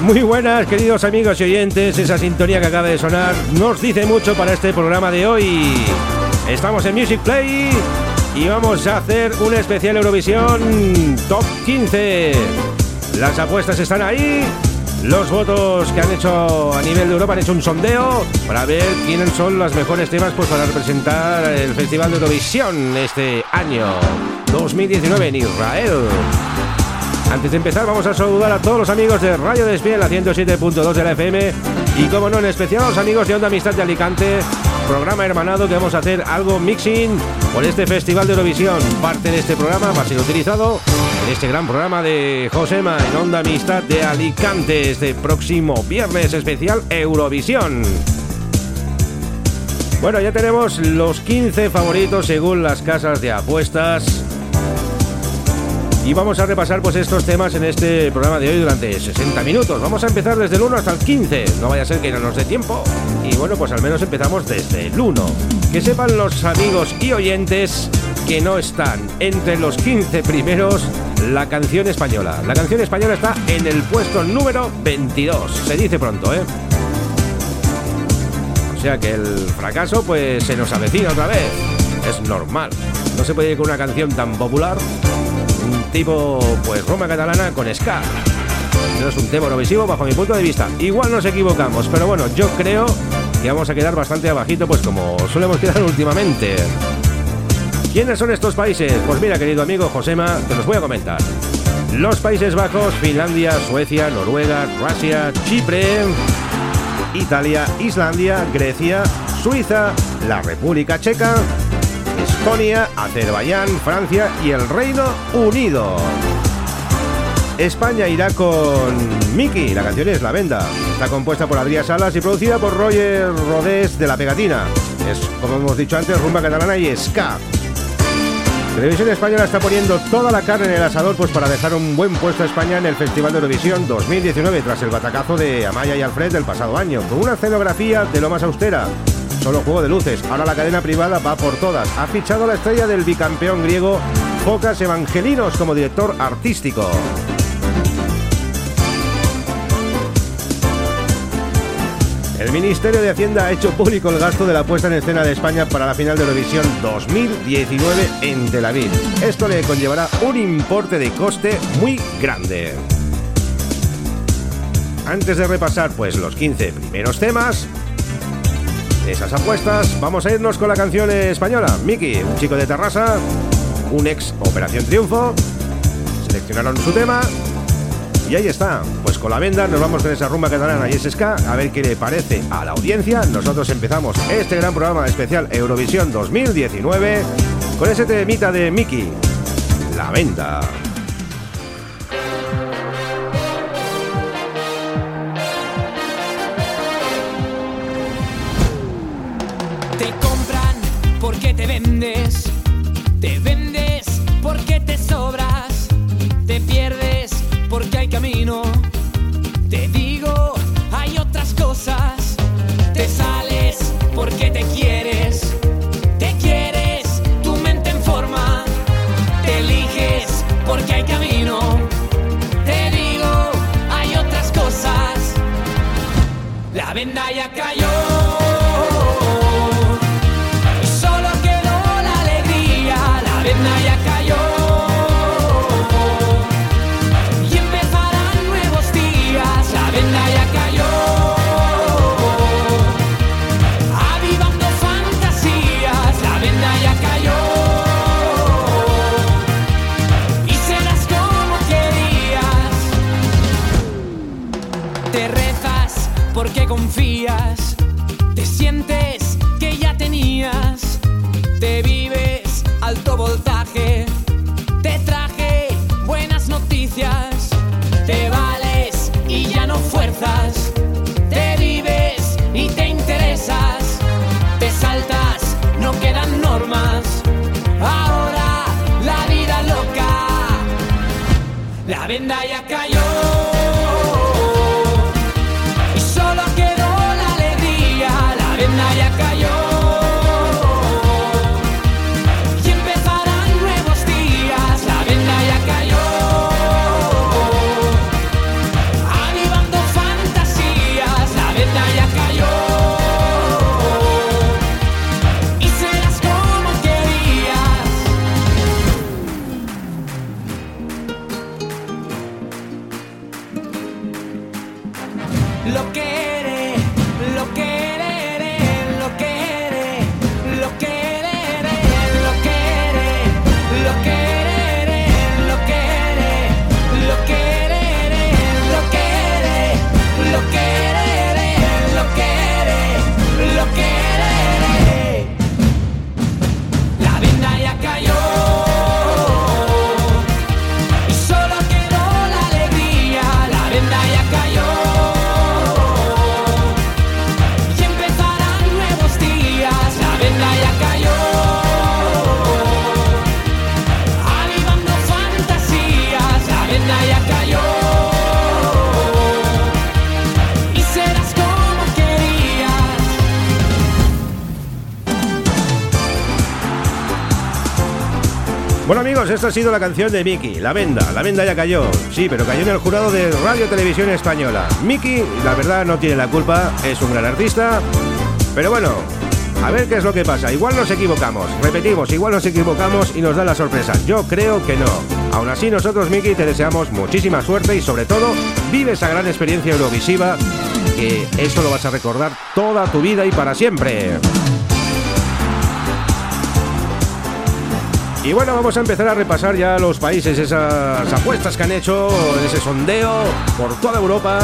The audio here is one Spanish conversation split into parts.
Muy buenas, queridos amigos y oyentes. Esa sintonía que acaba de sonar nos dice mucho para este programa de hoy. Estamos en Music Play y vamos a hacer un especial Eurovisión Top 15. Las apuestas están ahí. Los votos que han hecho a nivel de Europa han hecho un sondeo para ver quiénes son los mejores temas pues, para representar el Festival de Eurovisión este año 2019 en Israel. Antes de empezar vamos a saludar a todos los amigos de Radio Despiel, la 107.2 de la FM y como no en especial a los amigos de Onda Amistad de Alicante, programa hermanado que vamos a hacer algo mixing por este Festival de Eurovisión. Parte de este programa va a ser utilizado en este gran programa de Josema en Onda Amistad de Alicante este próximo viernes especial Eurovisión. Bueno, ya tenemos los 15 favoritos según las casas de apuestas y vamos a repasar pues estos temas en este programa de hoy durante 60 minutos. Vamos a empezar desde el 1 hasta el 15, no vaya a ser que no nos dé tiempo. Y bueno, pues al menos empezamos desde el 1. Que sepan los amigos y oyentes que no están entre los 15 primeros la canción española. La canción española está en el puesto número 22. Se dice pronto, ¿eh? O sea que el fracaso pues se nos avecina otra vez. Es normal. No se puede ir con una canción tan popular tipo pues Roma catalana con ska. No es un tema eurovisivo bajo mi punto de vista. Igual nos equivocamos, pero bueno, yo creo que vamos a quedar bastante abajito, pues como solemos quedar últimamente. ¿Quiénes son estos países? Pues mira, querido amigo Josema, te los voy a comentar. Los Países Bajos, Finlandia, Suecia, Noruega, Rusia, Chipre, Italia, Islandia, Grecia, Suiza, la República Checa, Estonia, Azerbaiyán, Francia y el Reino Unido. España irá con Mickey, la canción es La Venda. Está compuesta por Adrián Salas y producida por Roger Rodés de La Pegatina. Es, como hemos dicho antes, rumba catalana y ska. Televisión Española está poniendo toda la carne en el asador pues para dejar un buen puesto a España en el Festival de Eurovisión 2019 tras el batacazo de Amaya y Alfred del pasado año, con una escenografía de lo más austera, solo juego de luces. Ahora la cadena privada va por todas. Ha fichado la estrella del bicampeón griego Focas Evangelinos como director artístico. El Ministerio de Hacienda ha hecho público el gasto de la puesta en escena de España para la final de Eurovisión 2019 en Tel Aviv. Esto le conllevará un importe de coste muy grande. Antes de repasar pues los 15 primeros temas, esas apuestas, vamos a irnos con la canción española. Miki, un chico de Terrassa, un ex Operación Triunfo, seleccionaron su tema y ahí está. Pues con la venda nos vamos con esa rumba catalana y ese ska a ver qué le parece a la audiencia. Nosotros empezamos este gran programa especial Eurovisión 2019 con ese temita de Miki, La Venda. Venda ya cayó. Amigos, esta ha sido la canción de Miki, La Venda. La Venda ya cayó, sí, pero cayó en el jurado de Radio Televisión Española. Miki, la verdad, no tiene la culpa, es un gran artista. Pero bueno, a ver qué es lo que pasa. Igual nos equivocamos, repetimos, igual nos equivocamos y nos da la sorpresa. Yo creo que no. Aún así, nosotros, Miki, te deseamos muchísima suerte y sobre todo, vive esa gran experiencia eurovisiva que eso lo vas a recordar toda tu vida y para siempre. Y bueno, vamos a empezar a repasar ya los países, esas apuestas que han hecho, ese sondeo por toda Europa.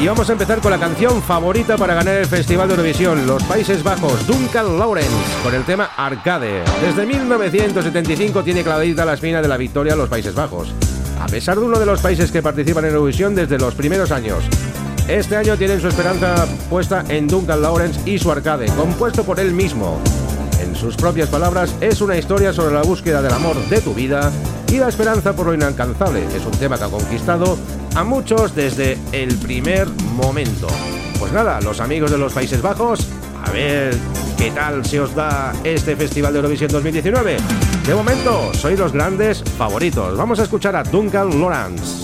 Y vamos a empezar con la canción favorita para ganar el Festival de Eurovisión, Los Países Bajos, Duncan Lawrence, con el tema Arcade. Desde 1975 tiene clavadita la espina de la victoria los Países Bajos, a pesar de uno de los países que participan en Eurovisión desde los primeros años. Este año tienen su esperanza puesta en Duncan Lawrence y su Arcade, compuesto por él mismo en sus propias palabras, es una historia sobre la búsqueda del amor de tu vida y la esperanza por lo inalcanzable. Es un tema que ha conquistado a muchos desde el primer momento. Pues nada, los amigos de los Países Bajos, a ver qué tal se os da este Festival de Eurovisión 2019. De momento, sois los grandes favoritos. Vamos a escuchar a Duncan Lawrence.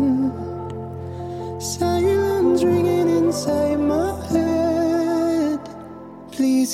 Silence ringing inside my head. Please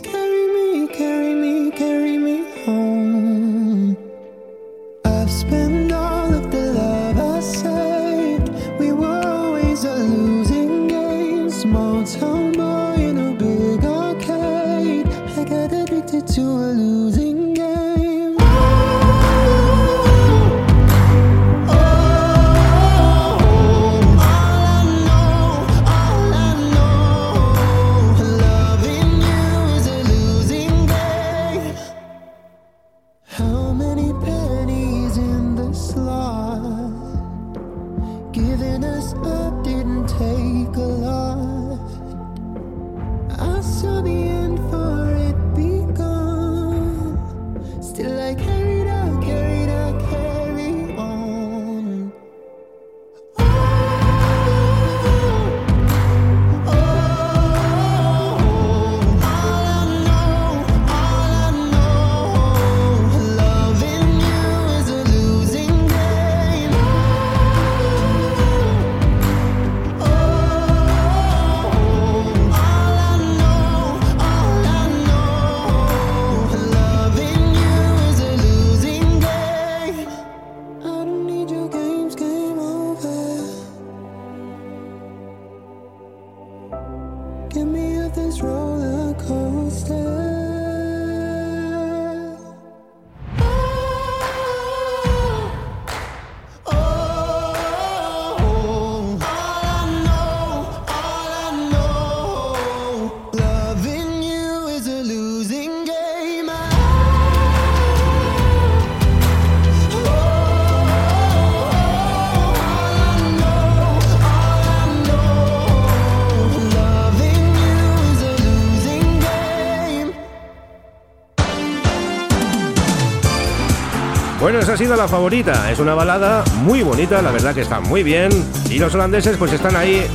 ha sido la favorita. Es una balada muy bonita, la verdad que está muy bien. Y los holandeses pues están ahí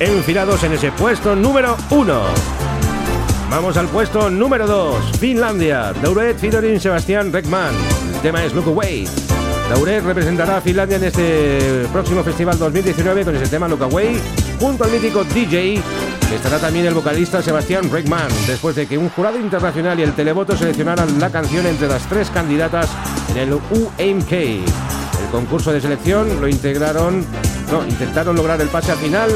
enfilados en ese puesto número uno. Vamos al puesto número 2, Finlandia, Dauret featuring Sebastián Reckman. El tema es Look Away. Dauret representará a Finlandia en este próximo festival 2019 con ese tema Look Away, junto al mítico DJ, estará también el vocalista Sebastián Reckman, después de que un jurado internacional y el televoto seleccionaran la canción entre las tres candidatas en el UMK. El concurso de selección lo integraron, no, intentaron lograr el pase a final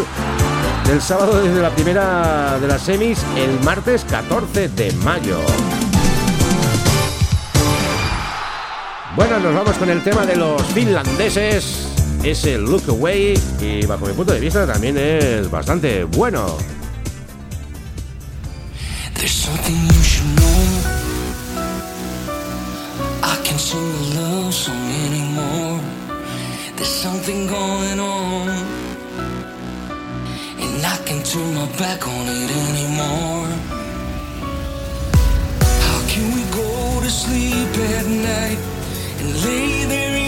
del sábado desde la primera de las semis el martes 14 de mayo. Bueno, nos vamos con el tema de los finlandeses. Ese Look Away y bajo mi punto de vista también es bastante bueno. Something going on. And I can't turn my back on it anymore. How can we go to sleep at night and lay there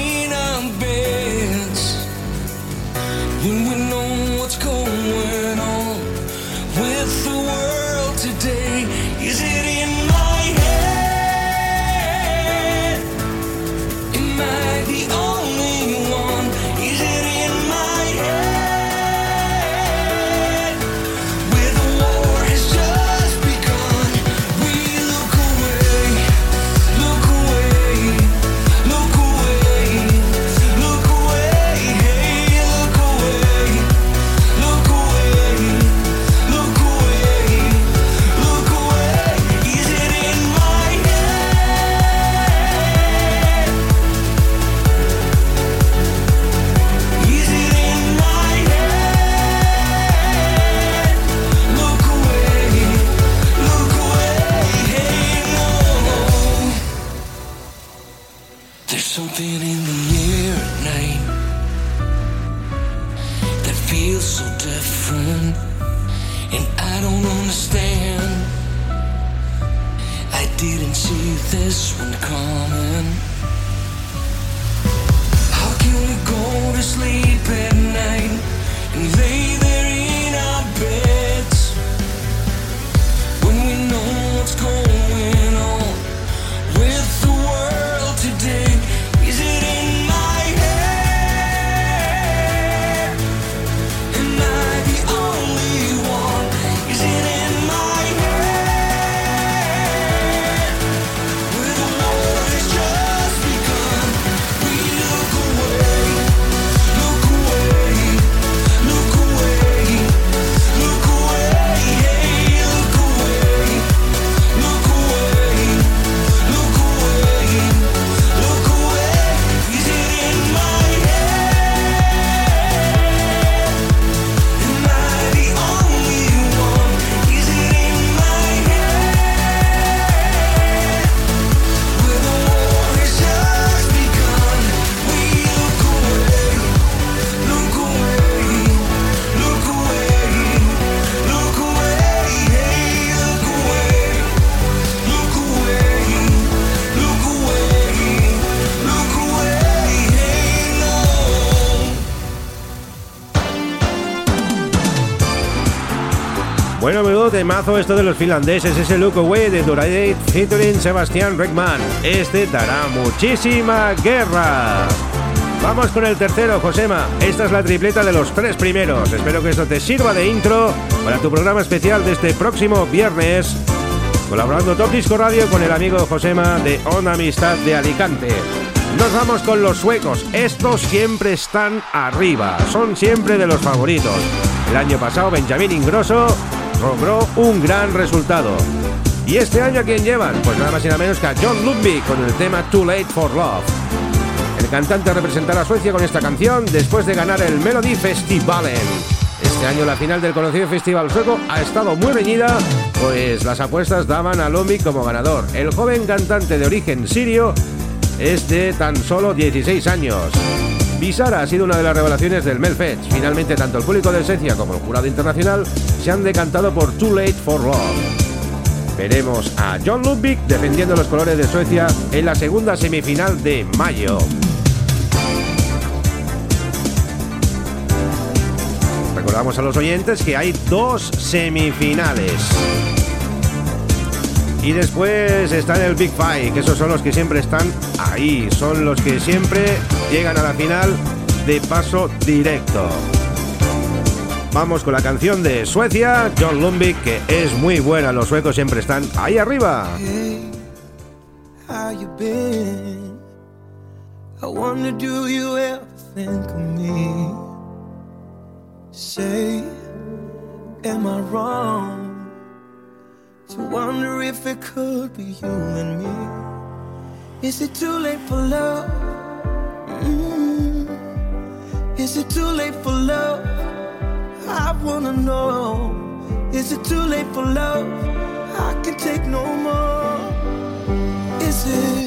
menudo temazo esto de los finlandeses, ese Look Away de Durade featuring Sebastián Reckman. Este dará muchísima guerra. Vamos con el tercero, Josema. Esta es la tripleta de los tres primeros. Espero que esto te sirva de intro para tu programa especial de este próximo viernes. Colaborando Top Disco Radio con el amigo Josema de Onda Amistad de Alicante. Nos vamos con los suecos. Estos siempre están arriba. Son siempre de los favoritos. El año pasado Benjamín Ingrosso logró un gran resultado. ¿Y este año a quién llevan? Pues nada más y nada menos que a John Ludwig con el tema Too Late for Love. El cantante representará a Suecia con esta canción después de ganar el Melody Festivalen. Este año la final del conocido festival sueco ha estado muy reñida, pues las apuestas daban a Ludwig como ganador. El joven cantante de origen sirio es de tan solo 16 años. Visara ha sido una de las revelaciones del Melfest. Finalmente, tanto el público de Suecia como el jurado internacional se han decantado por Too Late for Love. veremos a John Ludwig defendiendo los colores de Suecia en la segunda semifinal de mayo. Recordamos a los oyentes que hay dos semifinales. Y después están el Big Five, que esos son los que siempre están ahí, son los que siempre llegan a la final de paso directo. Vamos con la canción de Suecia, John Lundvik, que es muy buena, los suecos siempre están ahí arriba. Say, am I wrong to wonder if it could be you and me? Is it too late for love? Is it too late for love? I wanna know. Is it too late for love? I can take no more. Is it?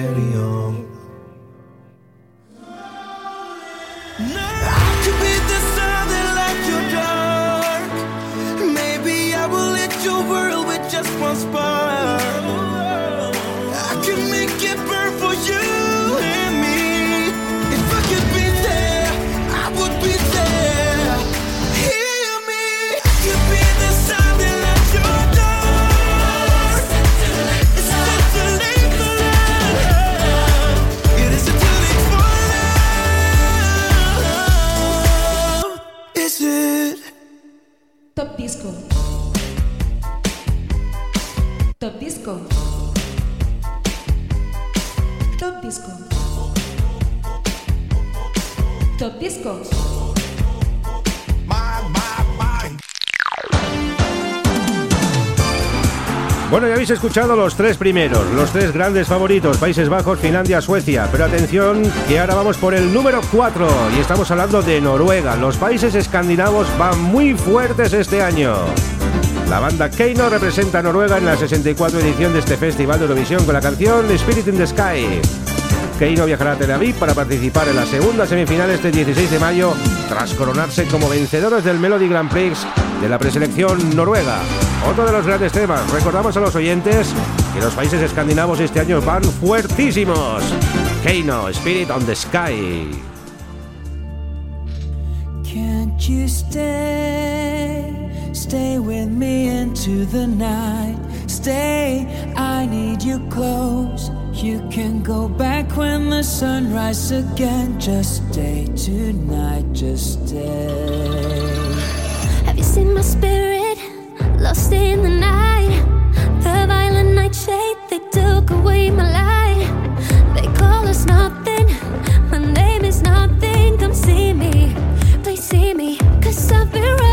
Carry on. Top. Bueno, ya habéis escuchado los tres primeros, los tres grandes favoritos, Países Bajos, Finlandia, Suecia. Pero atención, que ahora vamos por el número 4 y estamos hablando de Noruega. Los países escandinavos van muy fuertes este año. La banda Keino representa a Noruega en la 64 edición de este festival de Eurovisión con la canción Spirit in the Sky. Keino viajará a Tel Aviv para participar en la segunda semifinal este 16 de mayo, tras coronarse como vencedores del Melody Grand Prix de la preselección noruega. Otro de los grandes temas, recordamos a los oyentes que los países escandinavos este año van fuertísimos. Keino, Spirit on the Sky. Can't you stay? Stay with me into the night. Stay, I need you close. You can go back when the sun rises again. Just stay tonight, just stay. Have you seen my spirit lost in the night? The violent nightshade, they took away my light. They call us nothing, my name is nothing. Come see me, please see me. Cause I've been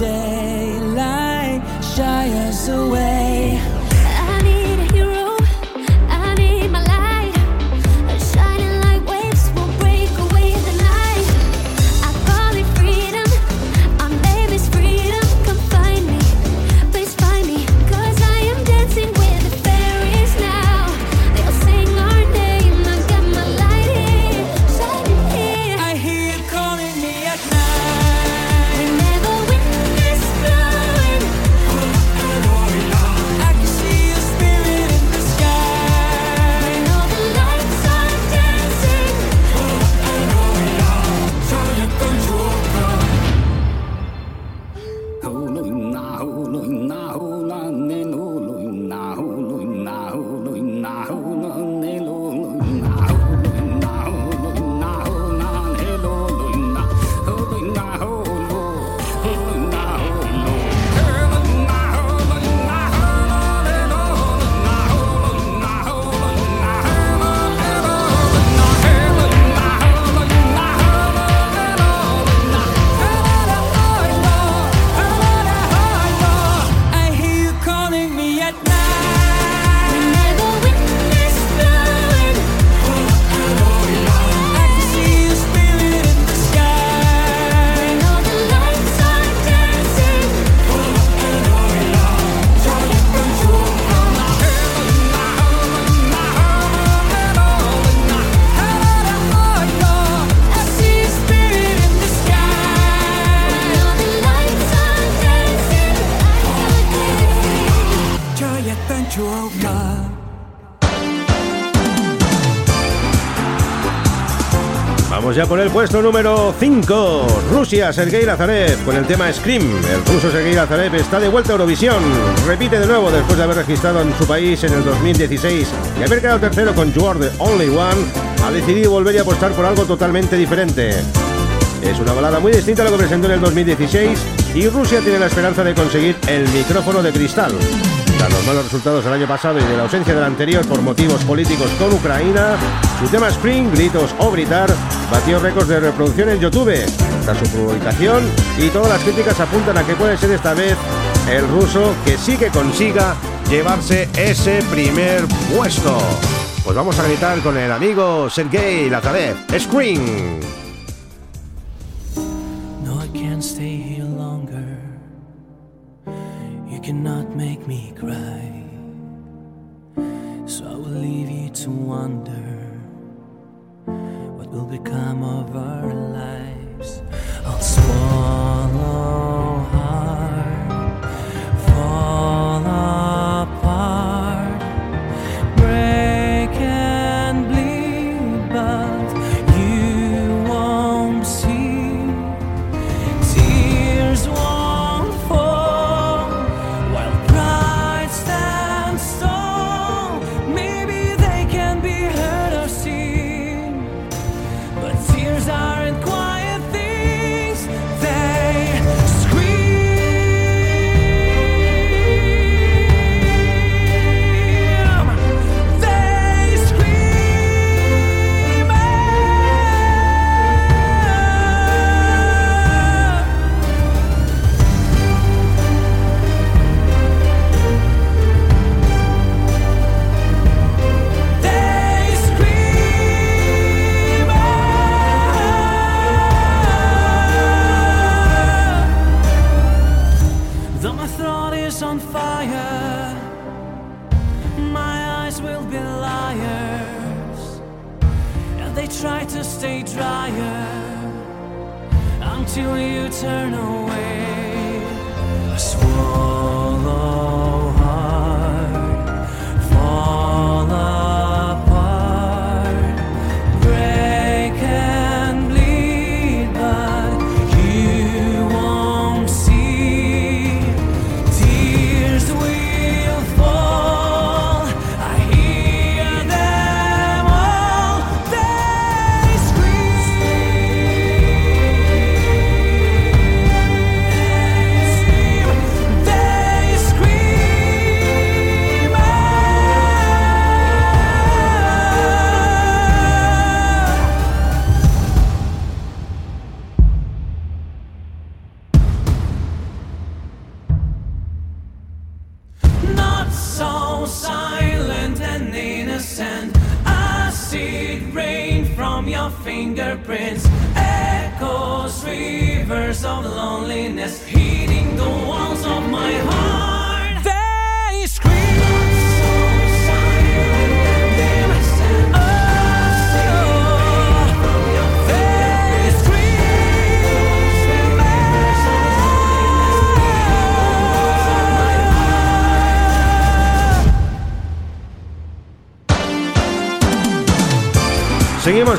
daylight shy away. Por el puesto número 5. Rusia, Sergei Lazarev, con el tema Scream. El ruso Sergei Lazarev está de vuelta a Eurovisión. Repite de nuevo después de haber registrado en su país en el 2016 y haber quedado tercero con You Are the Only One. Ha decidido volver y apostar por algo totalmente diferente. Es una balada muy distinta a lo que presentó en el 2016 y Rusia tiene la esperanza de conseguir el micrófono de cristal. Tras los malos resultados del año pasado y de la ausencia del anterior por motivos políticos con Ucrania, su tema Spring, Gritos o Gritar batió récords de reproducción en YouTube tras su publicación y todas las críticas apuntan a que puede ser esta vez el ruso que sí que consiga llevarse ese primer puesto. Pues vamos a gritar con el amigo Sergei Lazarev. Scream. No, I can't stay here longer. You cannot make me cry. So I will leave you to wonder will become of our lives. I'll swallow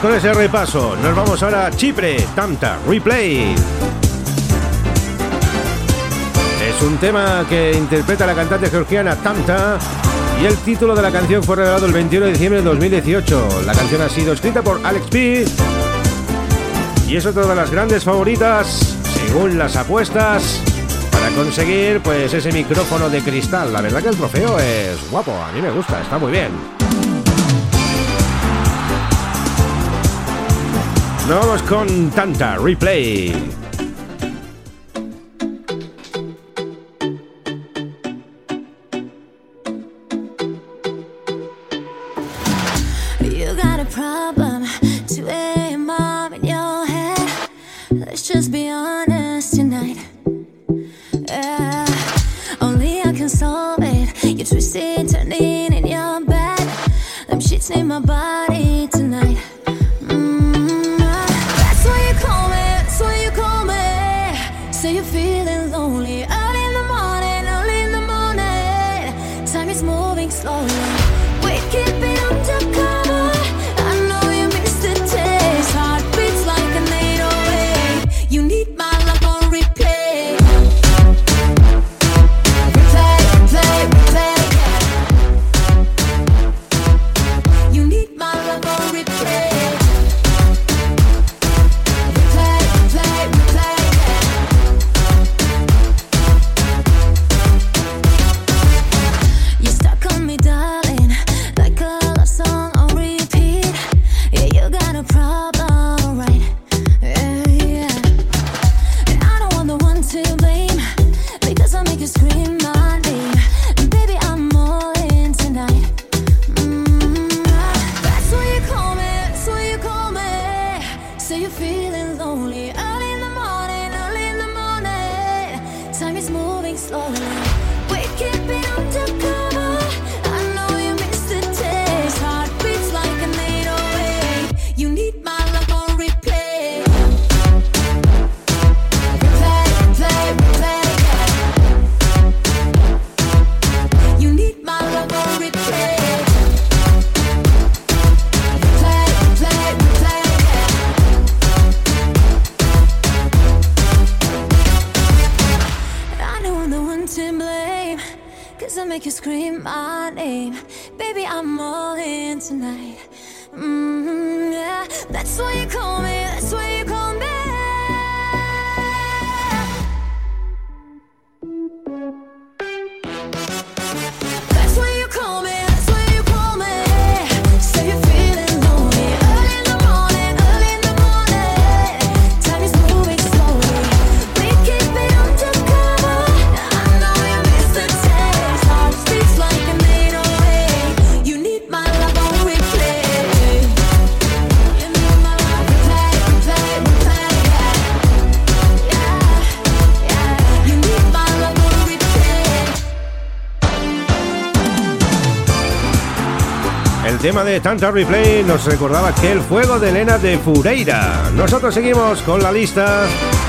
con ese repaso. Nos vamos ahora a Chipre, Tanta, Replay. Es un tema que interpreta la cantante georgiana Tanta y el título de la canción fue revelado el 21 de diciembre de 2018. La canción ha sido escrita por Alex P. Y es otra de las grandes favoritas, según las apuestas, para conseguir pues ese micrófono de cristal. La verdad que el trofeo es guapo, a mí me gusta, está muy bien. Nos vamos con Tanta Replay. Make you scream my name. Baby, I'm all in tonight. mm yeah. That's why you call me, that's why you call me. Tema de Tanta Replay nos recordaba aquel fuego de Elena de Fureira. Nosotros seguimos con la lista.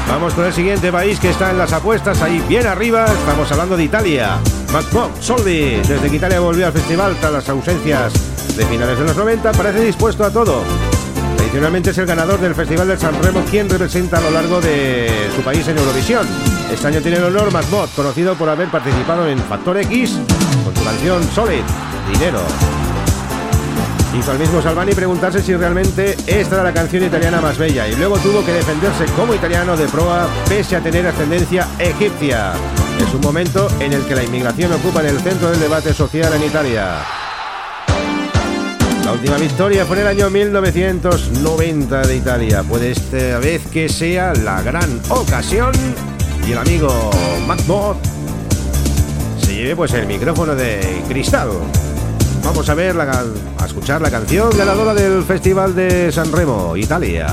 Vamos con el siguiente país que está en las apuestas, ahí bien arriba. Estamos hablando de Italia. MacBob Soldi, desde que Italia volvió al festival tras las ausencias de finales de los 90, parece dispuesto a todo. Tradicionalmente es el ganador del Festival del San Remo quien representa a lo largo de su país en Eurovisión. Este año tiene el honor Macbot, conocido por haber participado en Factor X con su canción Solid, Dinero. Hizo al mismo Salvani preguntarse si realmente esta era la canción italiana más bella y luego tuvo que defenderse como italiano de proa pese a tener ascendencia egipcia. Es un momento en el que la inmigración ocupa en el centro del debate social en Italia. La última victoria fue en el año 1990 de Italia. Puede esta vez que sea la gran ocasión y el amigo MacBot se lleve pues el micrófono de cristal. Vamos a ver, la, a escuchar la canción ganadora del Festival de San Remo, Italia.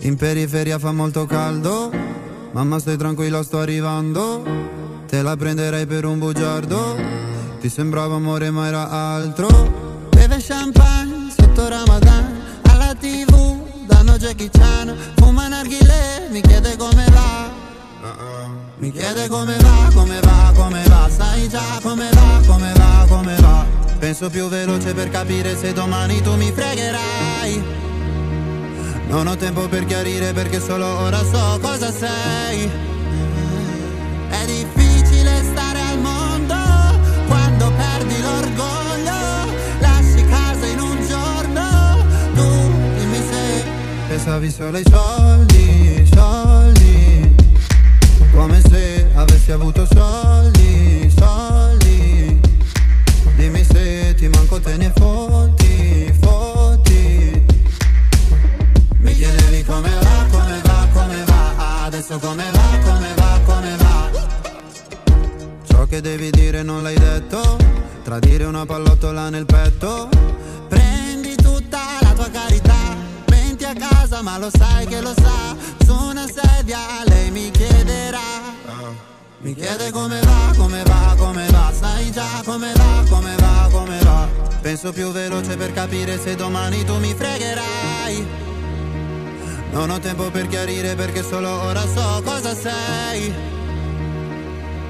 In periferia fa molto caldo, mamma stai tranquilla sto arrivando, te la prenderei per un bugiardo, ti sembrava amore ma era altro. Beve champagne sotto Ramadan, alla tv danno Jackie Chan, fuma narghile, mi chiede come va. Mi chiede come va, come va, come va, sai già come va, come va, come va. Penso più veloce per capire se domani tu mi fregherai. Non ho tempo per chiarire perché solo ora so cosa sei. È difficile stare al mondo quando perdi l'orgoglio. Lasci casa in un giorno. Tu dimmi se pensavi solo ai soldi, soldi. Come se avessi avuto soldi, soldi. Dimmi se ti manco te ne fotti, fotti. Mi chiedevi come va, come va, come va. Adesso come va, come va, come va. Ciò che devi dire non l'hai detto. Tradire una pallottola nel petto. Prendi tutta la tua carità. Menti a casa ma lo sai che lo sa. Su una sedia lei mi chiederà mi chiede come va, come va, come va Sai già come va, come va, come va Penso più veloce per capire se domani tu mi fregherai Non ho tempo per chiarire perché solo ora so cosa sei.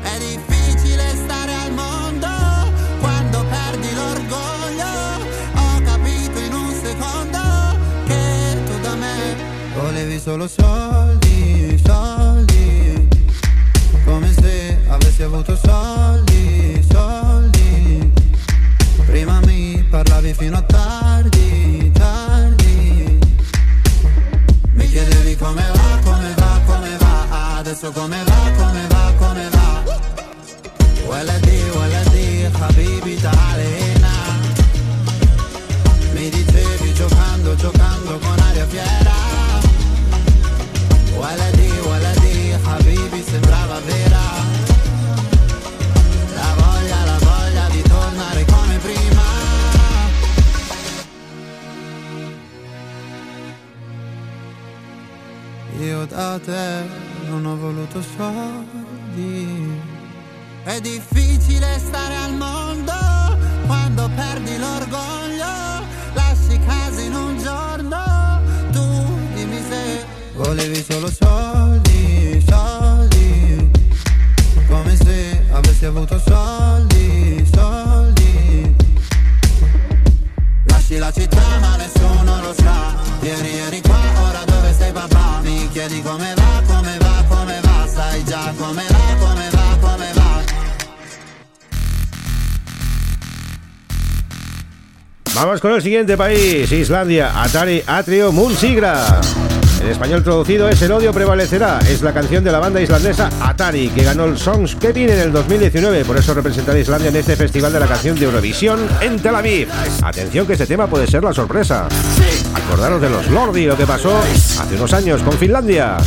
È difficile stare al mondo quando perdi l'orgoglio. Ho capito in un secondo che tu da me volevi solo soldi, avuto soldi, soldi. Prima mi parlavi fino a tardi, tardi. Mi chiedevi come va, come va, come va. Adesso come va, come va, come va. ولدي ولدي حبيبي تعال هنا Mi dicevi giocando, giocando con aria fiera Waladi, waladi, habibi sembrava vera Da te non ho voluto soldi. È difficile stare al mondo quando perdi l'orgoglio Lasci casa in un giorno Tu dimmi se volevi solo soldi, soldi. Come se avessi avuto soldi, Vamos con el siguiente país, Islandia, Atari Atrio Mulsigra. En español traducido es El odio prevalecerá. Es la canción de la banda islandesa Atari, que ganó el Songs Kevin en el 2019. Por eso representará a Islandia en este festival de la canción de Eurovisión en Tel Aviv. Atención que este tema puede ser la sorpresa. Acordaros de los Lordi, lo que pasó hace unos años con Finlandia.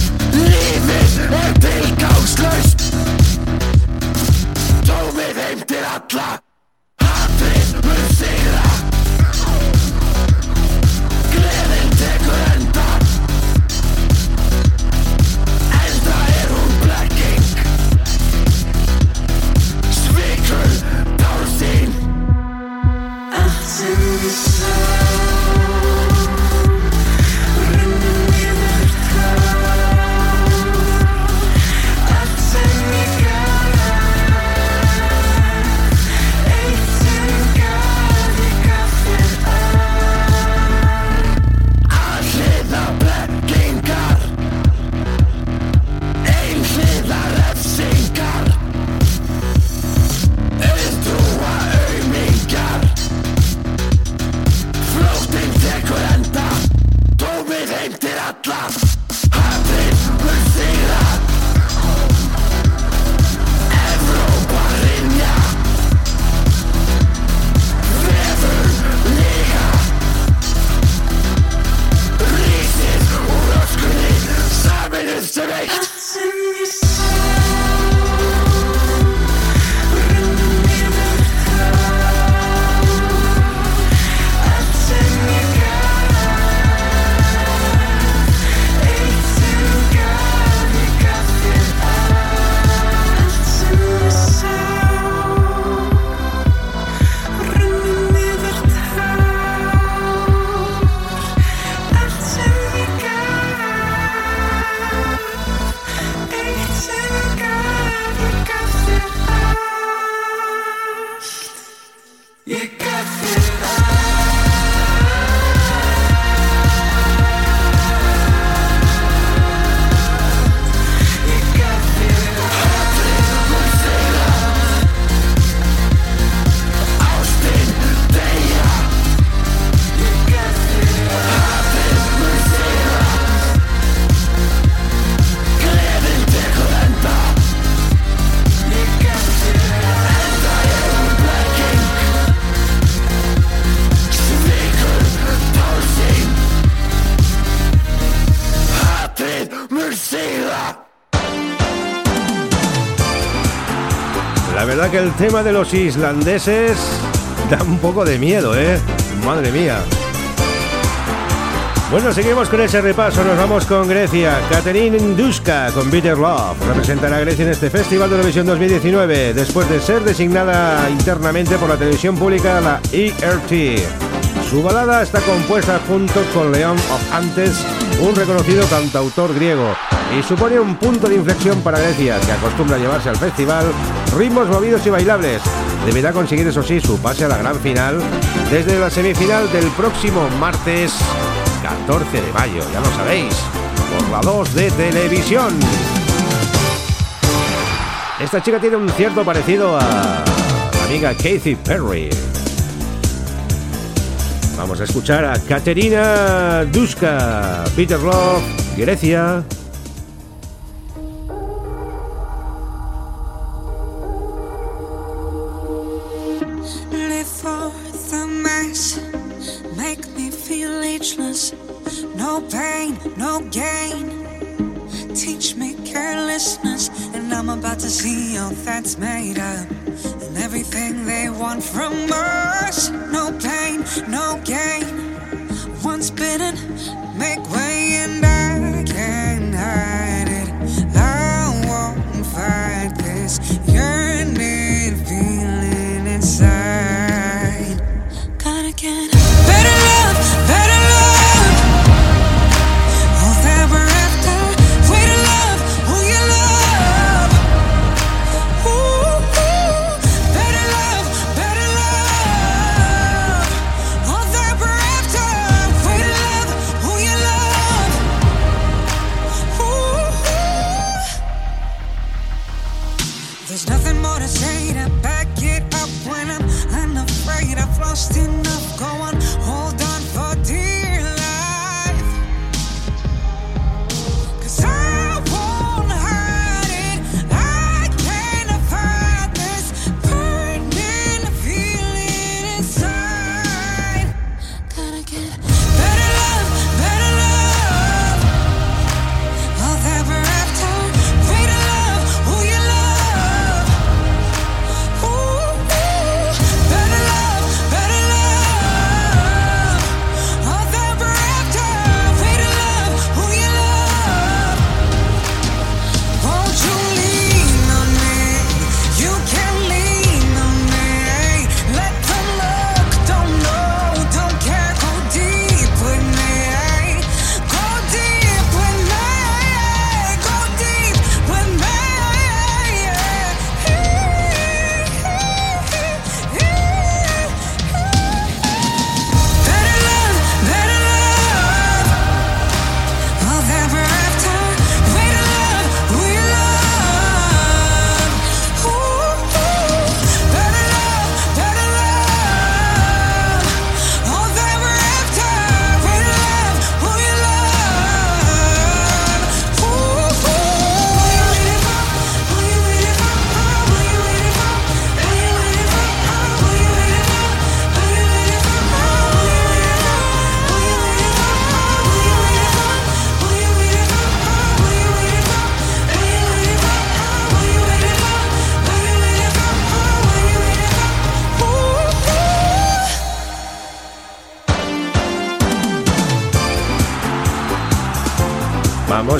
Tema de los islandeses da un poco de miedo, ¿eh? Madre mía. Bueno, seguimos con ese repaso. Nos vamos con Grecia. Catherine Duska con Bitter Love. Representará a Grecia en este Festival de Eurovisión 2019, después de ser designada internamente por la televisión pública, la ERT. Su balada está compuesta junto con León of Antes, un reconocido cantautor griego, y supone un punto de inflexión para Grecia, que acostumbra llevarse al festival ritmos movidos y bailables. Deberá conseguir, eso sí, su pase a la gran final desde la semifinal del próximo martes 14 de mayo, ya lo sabéis, por la 2 de televisión. Esta chica tiene un cierto parecido a la amiga Katy Perry. Vamos a escuchar a Katerina Duska, Peter Love, Grecia. Want from us. No pain, no gain. Once bitten, make way,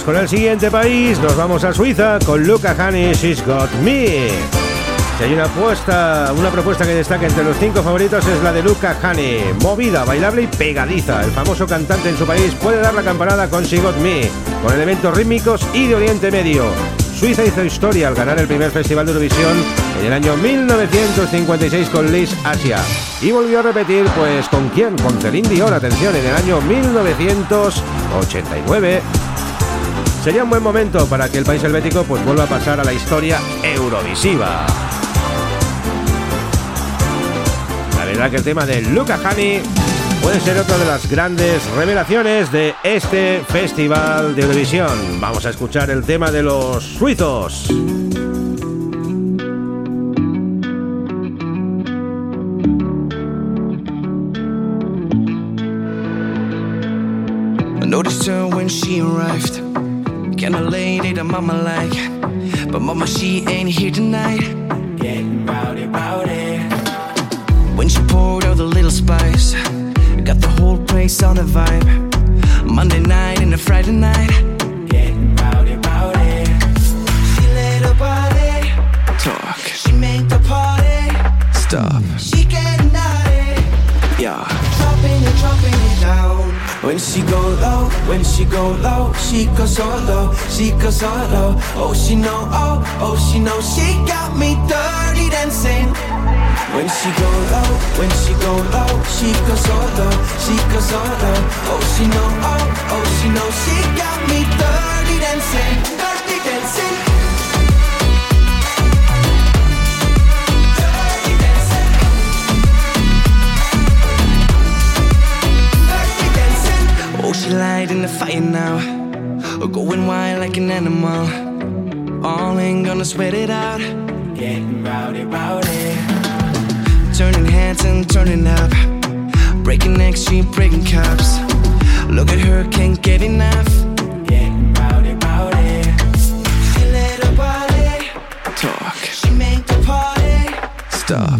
Con el siguiente país, nos vamos a Suiza con Luca Hani, She's Got Me. Si hay una apuesta, una propuesta que destaca entre los cinco favoritos es la de Luca Hani, movida, bailable y pegadiza. El famoso cantante en su país puede dar la campanada con She Got Me, con elementos rítmicos y de Oriente Medio. Suiza hizo historia al ganar el primer festival de Eurovisión en el año 1956 con Liz Asia. Y volvió a repetir, pues, ¿con quién? Con Celine Dion, atención, en el año 1989. Sería un buen momento para que el país helvético pues vuelva a pasar a la historia eurovisiva. La verdad que el tema de Luca Hani puede ser otra de las grandes revelaciones de este festival de Eurovisión. Vamos a escuchar el tema de los suizos. Kinda lady that mama like. But mama, she ain't here tonight. Getting rowdy, rowdy. When she poured out the little spice, got the whole place on the vibe. Monday night and a Friday night. Getting rowdy, rowdy. She let her body talk. She make the party stop. She getting naughty. Yeah. Dropping the dropping When she go low, when she go low, she goes so low, she goes so low. Oh, she know, oh, oh, she know, she got me dirty dancing. When she go low, when she go low, she goes so low, she goes so low. Oh, she know, oh, oh, she know, she got me dirty dancing, dirty light in the fire now, oh, going wild like an animal. All ain't gonna sweat it out, getting rowdy, rowdy. Turning heads and turning up, breaking necks, she breaking cups. Look at her, can't get enough. Getting rowdy, rowdy. She let her body talk. She make the party stop.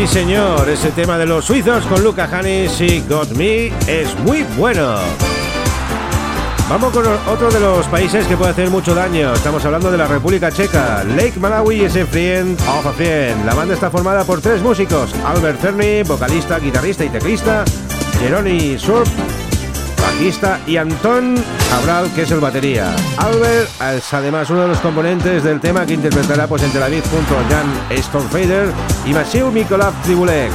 Sí, señor, ese tema de los suizos con Luca Hanis y Got Me es muy bueno. Vamos con otro de los países que puede hacer mucho daño. Estamos hablando de la República Checa. Lake Malawi es el Friend of a Friend. La banda está formada por tres músicos: Albert Cerny, vocalista, guitarrista y teclista, Jeroni Surp, bajista, y Anton Cabral, que es el batería. Albert es además uno de los componentes del tema que interpretará pues, en Tel Aviv junto a Jan Stormfader y Masiu Mikolav Tribulek.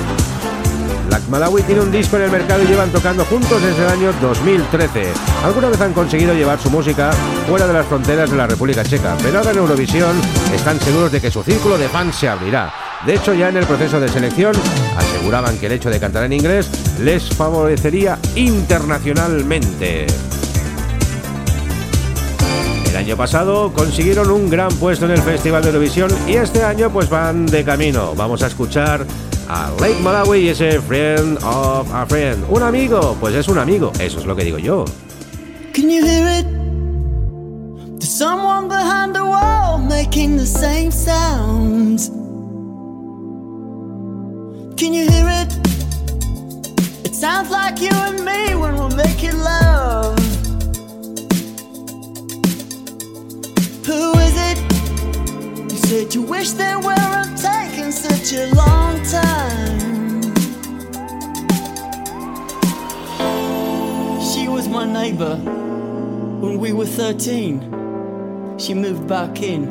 Lac Malawi tiene un disco en el mercado y llevan tocando juntos desde el año 2013. Alguna vez han conseguido llevar su música fuera de las fronteras de la República Checa, pero ahora en Eurovisión están seguros de que su círculo de fans se abrirá. De hecho, ya en el proceso de selección aseguraban que el hecho de cantar en inglés les favorecería internacionalmente. El año pasado consiguieron un gran puesto en el Festival de Eurovisión y este año pues van de camino. Vamos a escuchar a Lake Malawi y ese Friend of a Friend. Un amigo, pues es un amigo, eso es lo que digo yo. Can you hear it? There's someone behind the wall making the same sounds. Can you hear it? It sounds like you and me when we're making love. Who is it? You said you wish they weren't taking such a long time. She was my neighbor when we were 13. She moved back in.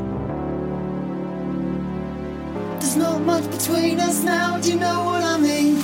There's not much between us now, do you know what I mean?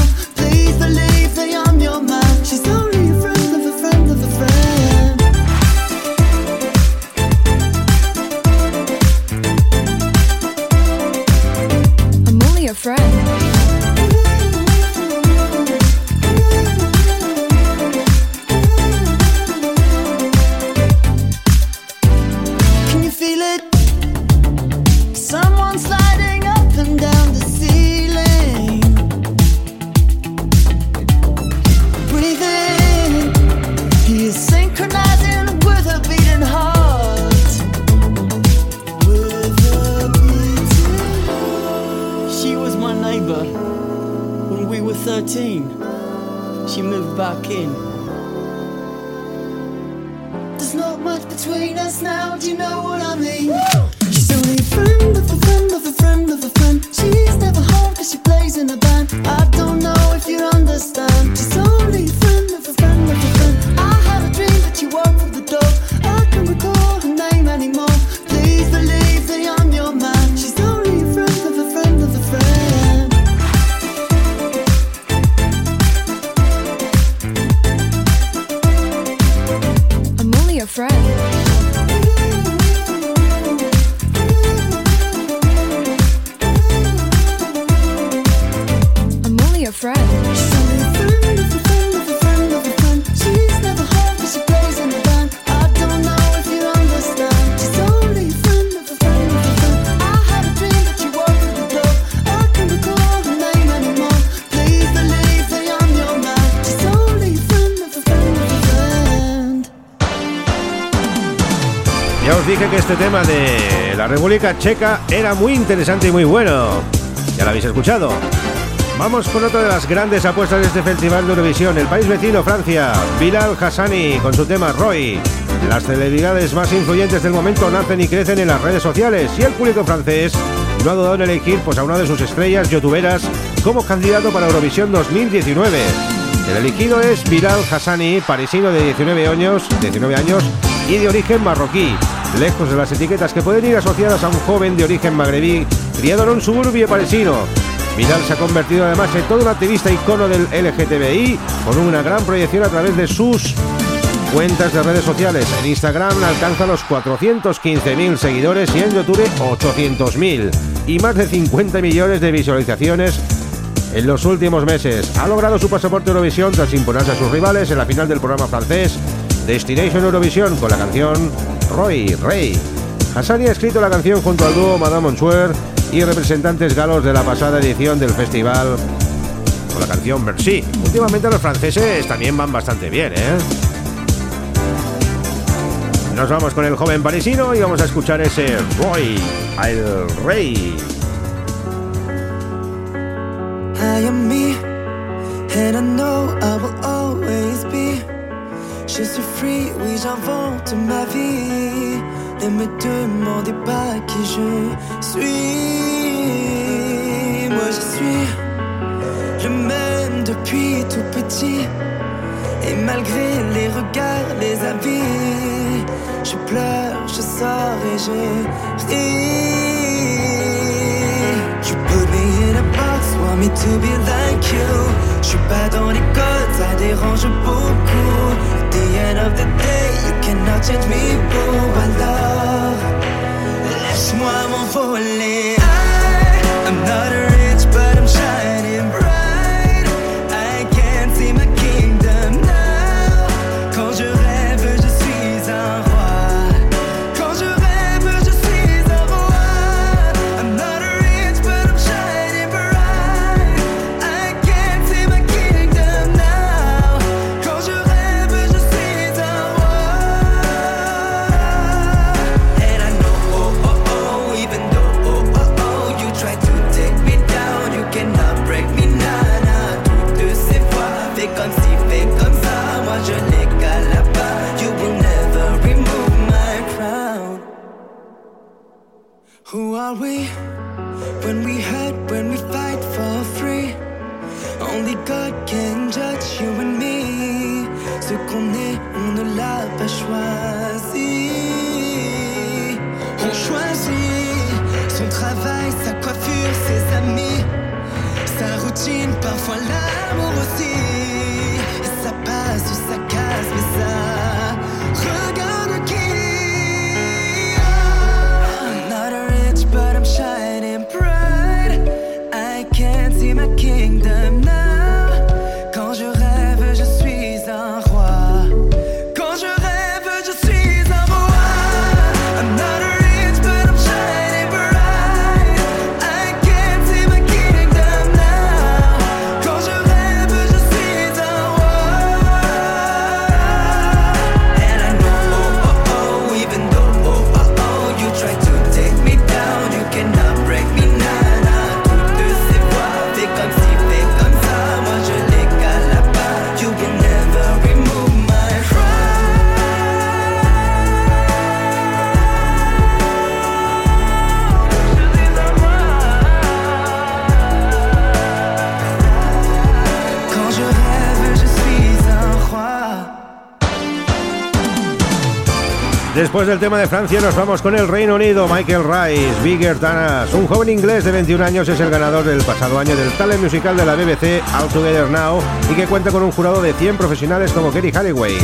este tema de la República Checa era muy interesante y muy bueno. Ya lo habéis escuchado. Vamos con otra de las grandes apuestas de este festival de Eurovisión, el país vecino Francia, Bilal Hassani con su tema Roy. Las celebridades más influyentes del momento nacen y crecen en las redes sociales y el público francés no ha dudado en elegir pues, a una de sus estrellas youtuberas como candidato para Eurovisión 2019. El elegido es Bilal Hassani, parisino de 19 años, 19 años y de origen marroquí, lejos de las etiquetas que pueden ir asociadas a un joven de origen magrebí criado en un suburbio parisino. Bilal se ha convertido además en todo un activista icono del LGTBI con una gran proyección a través de sus cuentas de redes sociales. En Instagram alcanza los 415.000 seguidores y en YouTube 800.000 y más de 50 millones de visualizaciones en los últimos meses. Ha logrado su pasaporte Eurovisión tras imponerse a sus rivales en la final del programa francés Destination Eurovisión con la canción Roy Rey. Hassani ha escrito la canción junto al dúo Madame Monsuer y representantes galos de la pasada edición del festival con la canción Merci. Últimamente los franceses también van bastante bien, ¿eh? Nos vamos con el joven parisino y vamos a escuchar ese Roy, el rey. Je suis free, oui, j'invente ma vie. Ne me demandez pas qui je suis. Moi, je suis le même depuis tout petit. Et malgré les regards, les avis, je pleure, je sors et je ris. You put me in a box, want me to be like you. Je suis pas dans les codes, ça dérange beaucoup. The end of the day, you cannot change me, boo. Alors, laisse-moi m'envoler. Qu'on est, on ne l'a pas choisi. On choisit son travail, sa coiffure, ses amis. Sa routine, parfois l'amour aussi. Después del tema de Francia nos vamos con el Reino Unido. Michael Rice, Bigger Than Us. Un joven inglés de 21 años es el ganador del pasado año del talent musical de la BBC All Together Now y que cuenta con un jurado de 100 profesionales como Kerry Halliway.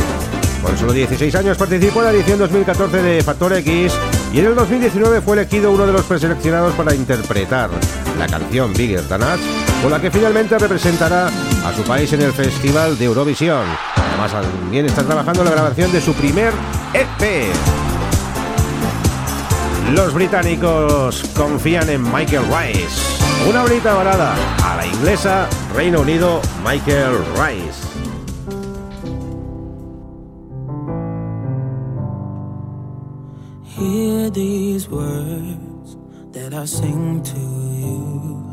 Con solo 16 años participó en la edición 2014 de Factor X y en el 2019 fue elegido uno de los preseleccionados para interpretar la canción Bigger Than Us, con la que finalmente representará a su país en el Festival de Eurovisión. Además, también está trabajando la grabación de su primer EP. Los británicos confían en Michael Rice. Una bonita balada a la inglesa, Reino Unido, Michael Rice. Hear these words that I sing to you.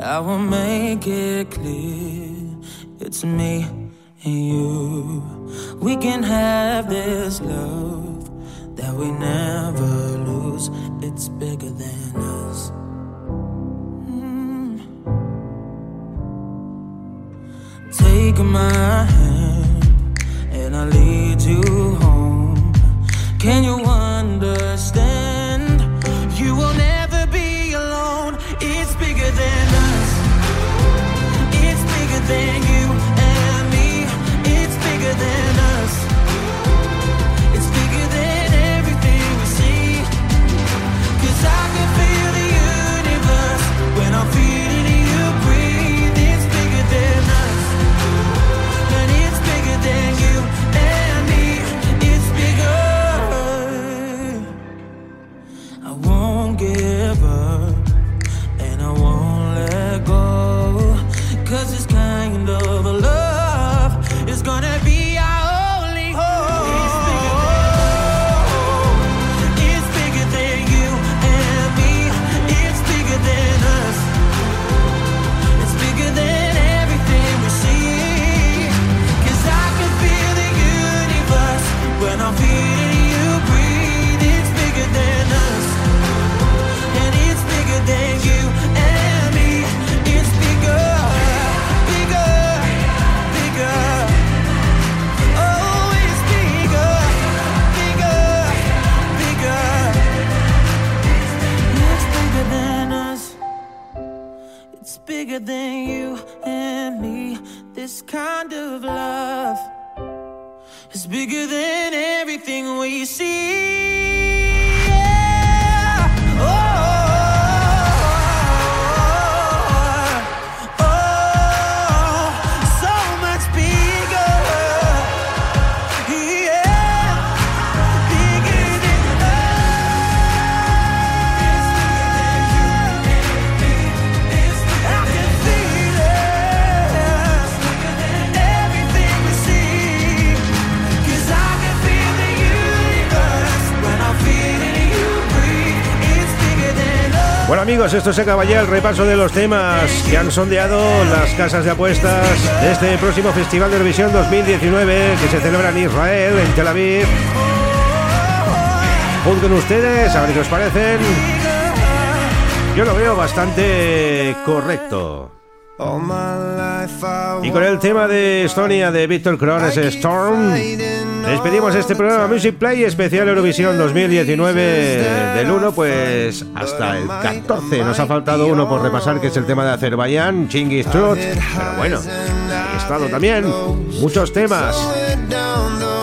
I will make it clear it's me and you. We can have this love that we never lose. It's bigger than us. Mm. Take my hand and I'll lead you home. Can you understand? Amigos, esto se acaba el repaso de los temas que han sondeado las casas de apuestas de este próximo Festival de Eurovisión 2019 que se celebra en Israel, en Tel Aviv. Junten ustedes, a ver qué os parecen. Yo lo veo bastante correcto. Y con el tema de Estonia de Víctor Krones Storm, despedimos este programa Music Play especial Eurovisión 2019 del 1 pues hasta el 14. Nos ha faltado uno por repasar que es el tema de Azerbaiyán, Chingis Truth, pero bueno, he estado también muchos temas.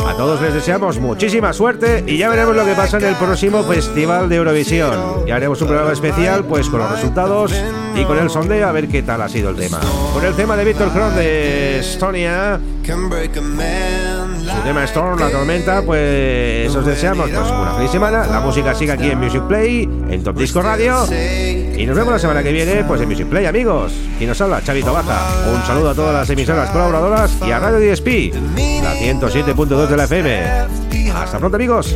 A todos les deseamos muchísima suerte y ya veremos lo que pasa en el próximo Festival de Eurovisión. Ya haremos un programa especial pues con los resultados y con el sondeo a ver qué tal ha sido el tema. Con el tema de Víctor Kron de Estonia, tema Storm, la tormenta, pues os deseamos pues una feliz semana. La música sigue aquí en Music Play, en Top Disco Radio. Y nos vemos la semana que viene pues en Music Play, amigos. Y nos habla Chavito Baja. Un saludo a todas las emisoras colaboradoras y a Radio DSP, la 107.2 de la FM. Hasta pronto, amigos.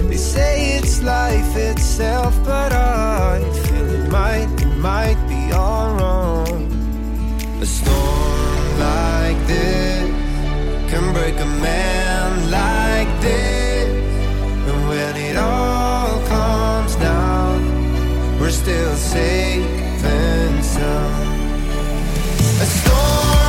Like this. And when it all comes down, we're still safe and sound. A storm